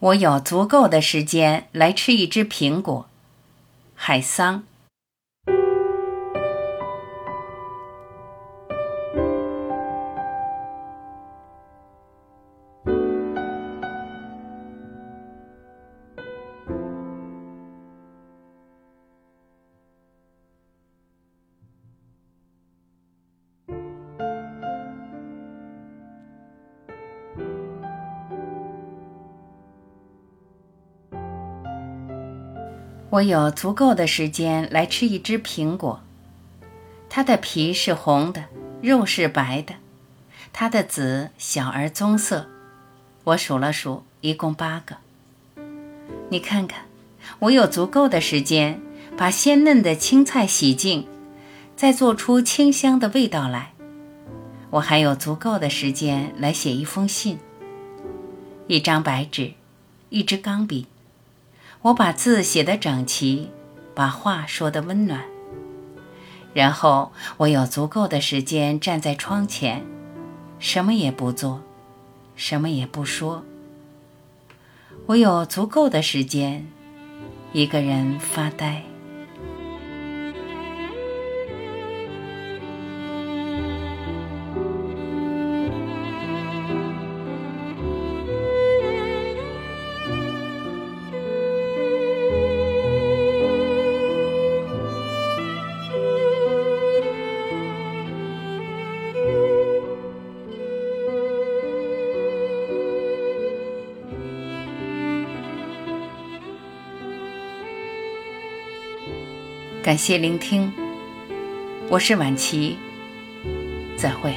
我有足够的时间来吃一只苹果。海桑。我有足够的时间来吃一只苹果，它的皮是红的，肉是白的，它的籽小而棕色。我数了数，一共八个。你看看，我有足够的时间把鲜嫩的青菜洗净，再做出清香的味道来。我还有足够的时间来写一封信，一张白纸，一支钢笔。我把字写得整齐，把话说得温暖。然后我有足够的时间站在窗前，什么也不做，什么也不说。我有足够的时间，一个人发呆。感谢聆听，我是晚琪，再会。